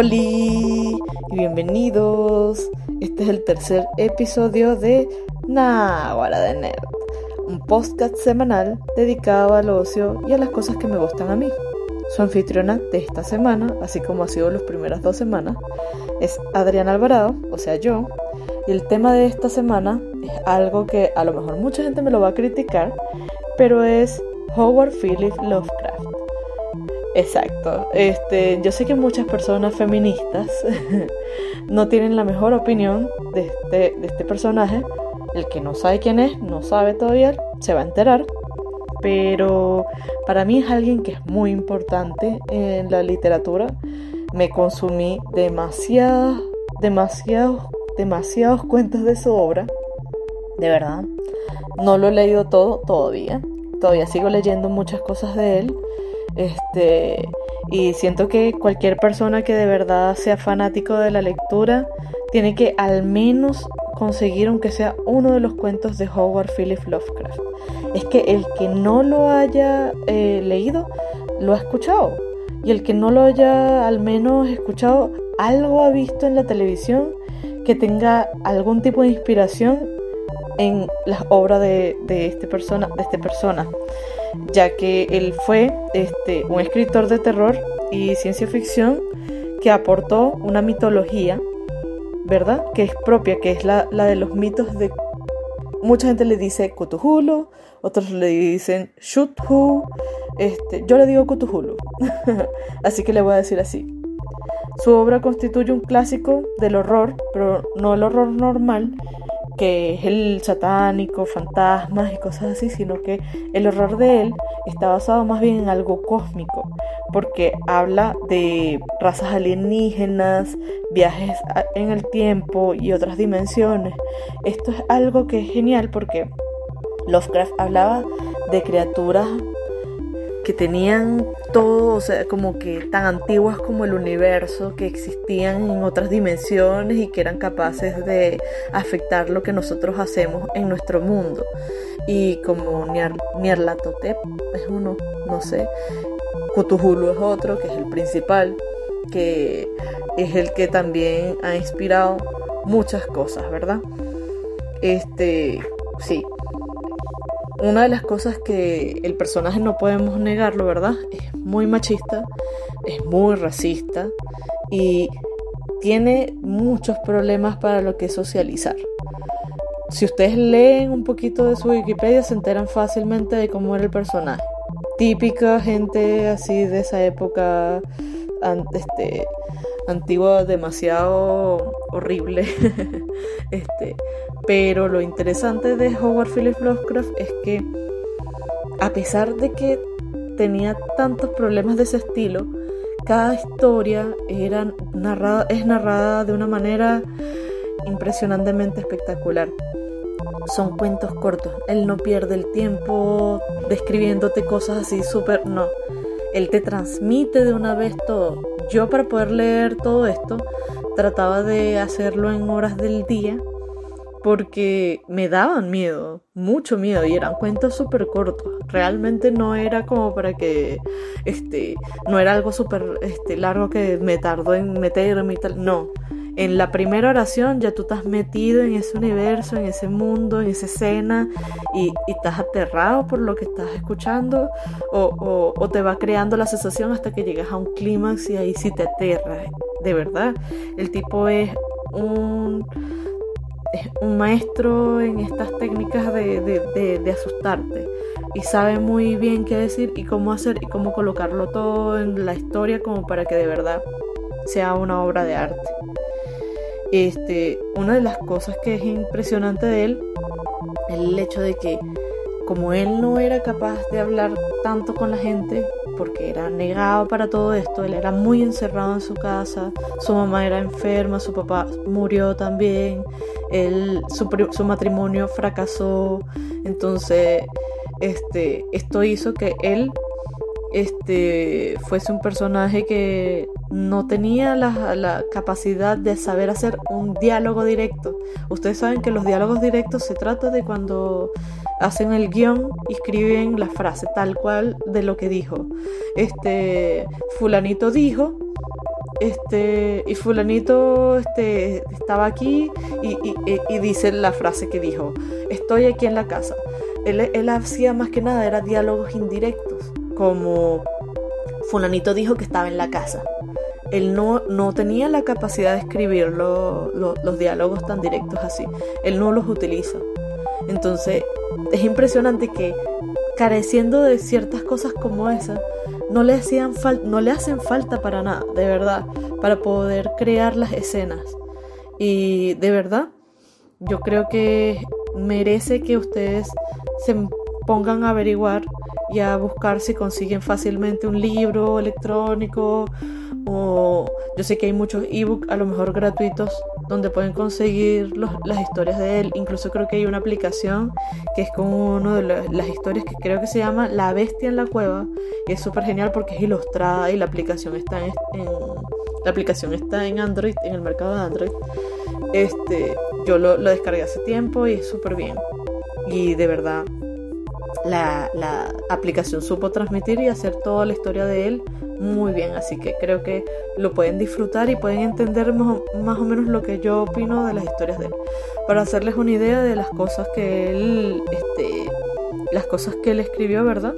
Hola y bienvenidos. Este es el tercer episodio de Náhuara de Nerd, un podcast semanal dedicado al ocio y a las cosas que me gustan a mí. Su anfitriona de esta semana, así como ha sido las primeras dos semanas, es Adriana Alvarado, o sea yo, y el tema de esta semana es algo que a lo mejor mucha gente me lo va a criticar, pero es Howard Phillips Lovecraft. Exacto. Este, yo sé que muchas personas feministas no tienen la mejor opinión de este, de este personaje. El que no sabe quién es, no sabe todavía, se va a enterar. Pero para mí es alguien que es muy importante en la literatura. Me consumí demasiados, demasiados, demasiados cuentos de su obra. De verdad. No lo he leído todo todavía. Todavía sigo leyendo muchas cosas de él este, y siento que cualquier persona que de verdad sea fanático de la lectura tiene que al menos conseguir aunque sea uno de los cuentos de Howard Phillips Lovecraft. Es que el que no lo haya eh, leído, lo ha escuchado. Y el que no lo haya al menos escuchado, algo ha visto en la televisión que tenga algún tipo de inspiración en las obras de, de, este persona, de esta persona ya que él fue este, un escritor de terror y ciencia ficción que aportó una mitología, ¿verdad? Que es propia, que es la, de los mitos de... Mucha gente le dice Cthulhu, otros le dicen Shuthu, este, yo le digo Cthulhu, así que le voy a decir así. Su obra constituye un clásico del horror, pero no el horror normal, que es el satánico, fantasmas y cosas así, sino que el horror de él está basado más bien en algo cósmico, porque habla de razas alienígenas, viajes en el tiempo y otras dimensiones. Esto es algo que es genial porque Lovecraft hablaba de criaturas que tenían todo, o sea, como que tan antiguas como el universo, que existían en otras dimensiones y que eran capaces de afectar lo que nosotros hacemos en nuestro mundo. Y como Nyarlathotep es uno, no sé, Cthulhu es otro, que es el principal, que es el que también ha inspirado muchas cosas, ¿verdad? Este, sí, una de las cosas que el personaje no podemos negarlo, ¿verdad? Es muy machista, es muy racista y tiene muchos problemas para lo que es socializar. Si ustedes leen un poquito de su Wikipedia se enteran fácilmente de cómo era el personaje. Típica gente así de esa época este, antigua demasiado horrible. este, pero lo interesante de Howard Phillips Lovecraft es que a pesar de que tenía tantos problemas de ese estilo, cada historia era narrada, es narrada de una manera impresionantemente espectacular. Son cuentos cortos. Él no pierde el tiempo describiéndote cosas así súper... No. Él te transmite de una vez todo. Yo para poder leer todo esto trataba de hacerlo en horas del día porque me daban miedo, mucho miedo y eran cuentos súper cortos. Realmente no era como para que, este, no era algo súper este, largo que me tardó en meterme y tal, no en la primera oración ya tú estás metido en ese universo, en ese mundo, en esa escena y, estás aterrado por lo que estás escuchando o, o, te va creando la sensación hasta que llegas a un clímax y ahí sí te aterras. De verdad, el tipo es un, un maestro en estas técnicas de, de, de asustarte y sabe muy bien qué decir y cómo hacer y cómo colocarlo todo en la historia como para que de verdad sea una obra de arte. Este, una de las cosas que es impresionante de él es el hecho de que como él no era capaz de hablar tanto con la gente, porque era negado para todo esto, él era muy encerrado en su casa, su mamá era enferma, su papá murió también, él, su, su matrimonio fracasó, entonces este, esto hizo que él este, fuese un personaje que no tenía la, capacidad de saber hacer un diálogo directo. Ustedes saben que los diálogos directos se trata de cuando hacen el guion y escriben la frase tal cual de lo que dijo. Este fulanito dijo este, y fulanito este, estaba aquí y, dice la frase que dijo, estoy aquí en la casa. Él, él hacía más que nada, era diálogos indirectos, como fulanito dijo que estaba en la casa. Él no, no tenía la capacidad de escribir los diálogos tan directos así. Él no los utiliza. Entonces, es impresionante que careciendo de ciertas cosas como esa, no le, hacían no le hacen falta para nada, de verdad, para poder crear las escenas. Y de verdad, yo creo que merece que ustedes se pongan a averiguar y a buscar si consiguen fácilmente un libro electrónico o yo sé que hay muchos ebooks a lo mejor gratuitos donde pueden conseguir las historias de él. Incluso creo que hay una aplicación que es como una de las, historias que creo que se llama La Bestia en la Cueva. Y es súper genial porque es ilustrada y la aplicación está en, la aplicación está en Android, en el mercado de Android. Este, yo lo, lo descargué hace tiempo y es súper bien. Y de verdad, la, aplicación supo transmitir y hacer toda la historia de él muy bien, así que creo que lo pueden disfrutar y pueden entender más, o menos lo que yo opino de las historias de él, para hacerles una idea de las cosas que él, este, las cosas que él escribió, ¿verdad?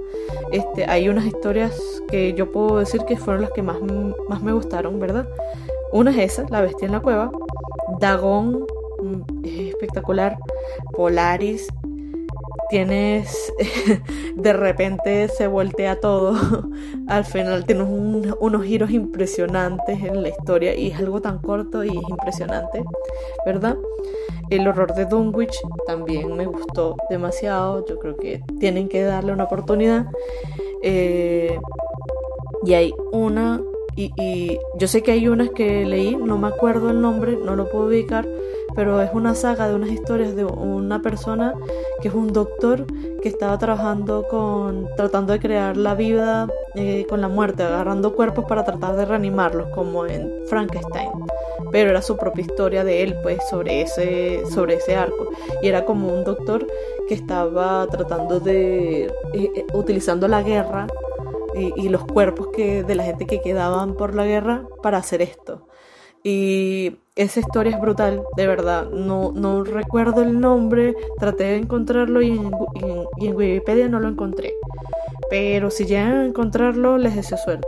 Este, hay unas historias que yo puedo decir que fueron las que más, más me gustaron, ¿verdad? Una es esa, La bestia en la cueva, Dagón, mm, es espectacular, Polaris, tienes de repente se voltea todo al final tienes unos giros impresionantes en la historia y es algo tan corto y es impresionante verdad el horror de Dunwich también me gustó demasiado yo creo que tienen que darle una oportunidad eh, y hay una y, y, yo sé que hay unas que leí, no me acuerdo el nombre, no lo puedo ubicar, pero es una saga de unas historias de una persona que es un doctor que estaba trabajando con, tratando de crear la vida eh, con la muerte, agarrando cuerpos para tratar de reanimarlos, como en Frankenstein. Pero era su propia historia de él, pues, sobre ese, sobre ese arco. Y era como un doctor que estaba tratando de, eh, eh, utilizando la guerra y, los cuerpos que, de la gente que quedaban por la guerra para hacer esto. Y esa historia es brutal, de verdad. No, no recuerdo el nombre, traté de encontrarlo y en, Wikipedia no lo encontré. Pero si llegan a encontrarlo, les deseo suerte.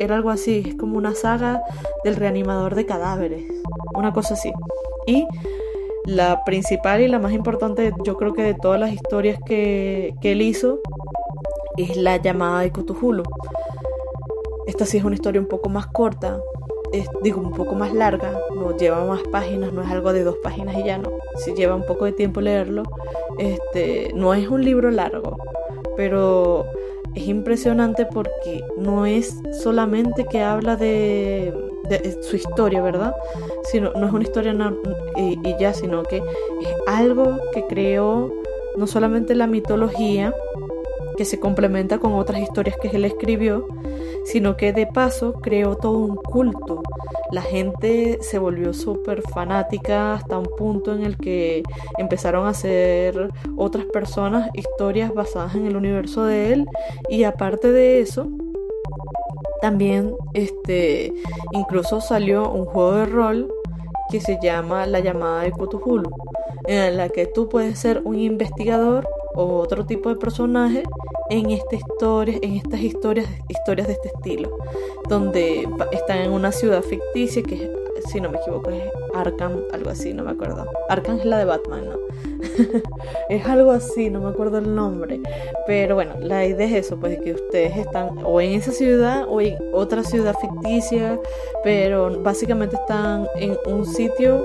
era algo así, es como una saga del reanimador de cadáveres. Una cosa así. Y la principal y la más importante, yo creo que de todas las historias que, que él hizo, es la llamada de Cthulhu. Esta sí es una historia un poco más corta, digo, un poco más larga, no lleva más páginas, no es algo de dos páginas y ya no. Si lleva un poco de tiempo leerlo, este, no es un libro largo, pero es impresionante porque no es solamente que habla de, su historia, ¿verdad? Sino, no es una historia y, y ya, sino que es algo que creó no solamente la mitología, que se complementa con otras historias que él escribió, sino que de paso creó todo un culto. La gente se volvió súper fanática hasta un punto en el que empezaron a hacer otras personas historias basadas en el universo de él y aparte de eso, también este incluso salió un juego de rol que se llama La llamada de Cthulhu, en la que tú puedes ser un investigador otro tipo de personaje en, esta historia, en estas historias, historias de este estilo, donde están en una ciudad ficticia que, si no me equivoco, es Arkham, algo así, no me acuerdo. Arkham es la de Batman, ¿no? es algo así, no me acuerdo el nombre. Pero bueno, la idea es eso, pues que ustedes están o en esa ciudad o en otra ciudad ficticia, pero básicamente están en un sitio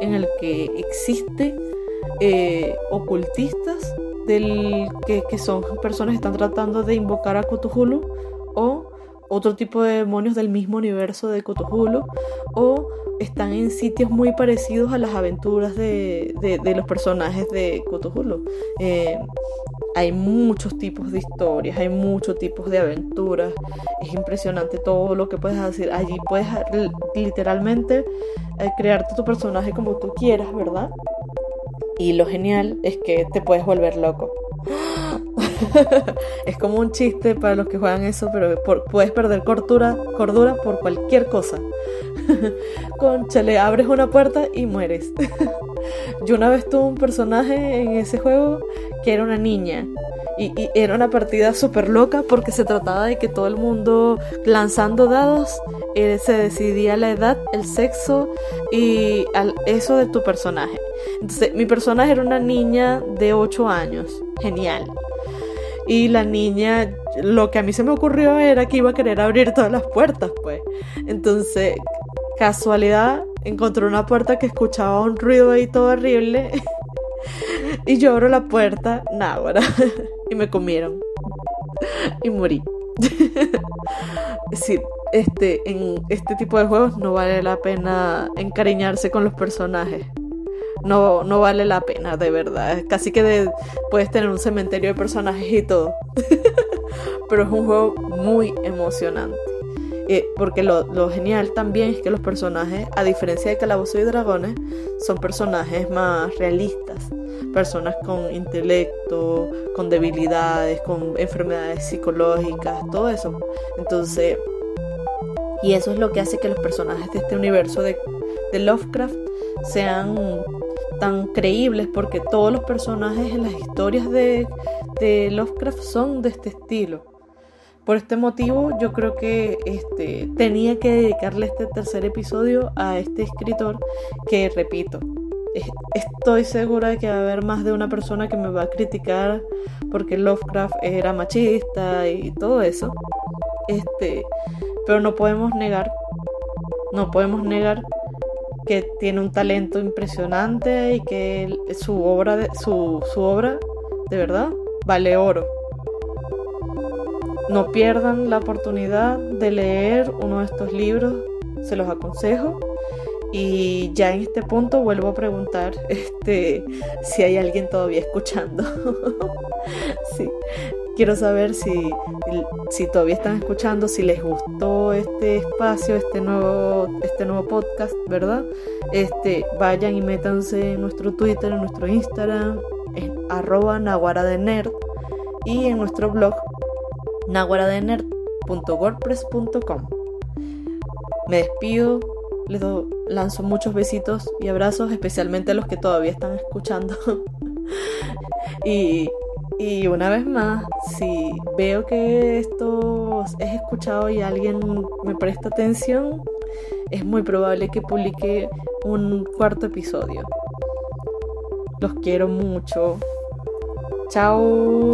en el que existe eh, ocultistas del que, son personas que están tratando de invocar a Cthulhu o otro tipo de demonios del mismo universo de Cthulhu o están en sitios muy parecidos a las aventuras de, de, los personajes de Cthulhu. Eh, hay muchos tipos de historias, hay muchos tipos de aventuras. Es impresionante todo lo que puedes hacer. Allí puedes literalmente eh, crearte tu personaje como tú quieras, ¿verdad? Y lo genial es que te puedes volver loco. es como un chiste para los que juegan eso, pero puedes perder cordura, por cualquier cosa. Conchale, abres una puerta y mueres. Yo una vez tuve un personaje en ese juego que era una niña. Y, era una partida súper loca porque se trataba de que todo el mundo lanzando dados eh, se decidía la edad, el sexo y eso de tu personaje. Entonces, mi personaje era una niña de 8 años. Genial. Y la niña, lo que a mí se me ocurrió era que iba a querer abrir todas las puertas, pues. Entonces, casualidad, encontré una puerta que escuchaba un ruido ahí todo horrible. y yo abro la puerta, nada, y me comieron. y morí. sí, este, en este tipo de juegos no vale la pena encariñarse con los personajes. No, no vale la pena, de verdad. Casi que puedes tener un cementerio de personajes y todo. Pero es un juego muy emocionante. Eh, porque lo, lo, genial también es que los personajes, a diferencia de Calabozo y Dragones, son personajes más realistas. Personas con intelecto, con debilidades, con enfermedades psicológicas, todo eso. Entonces, y eso es lo que hace que los personajes de este universo de, de Lovecraft sean tan creíbles porque todos los personajes en las historias de, Lovecraft son de este estilo. Por este motivo yo creo que este, tenía que dedicarle este tercer episodio a este escritor que, repito, estoy segura de que va a haber más de una persona que me va a criticar porque Lovecraft era machista y todo eso. Este, pero no podemos negar, no podemos negar que tiene un talento impresionante y que su obra de, su, su obra de verdad vale oro. No pierdan la oportunidad de leer uno de estos libros, se los aconsejo. Y ya en este punto vuelvo a preguntar este, si hay alguien todavía escuchando. sí, quiero saber si, si todavía están escuchando, si les gustó este espacio, este nuevo, este nuevo podcast, ¿verdad? Este, vayan y métanse en nuestro Twitter, en nuestro Instagram, en arroba naguara de nerd y en nuestro blog naguaradenerd.wordpress.com. Me despido, les lanzo muchos besitos y abrazos, especialmente a los que todavía están escuchando. y y una vez más, si veo que esto es escuchado y alguien me presta atención, es muy probable que publique un cuarto episodio. Los quiero mucho. Chao.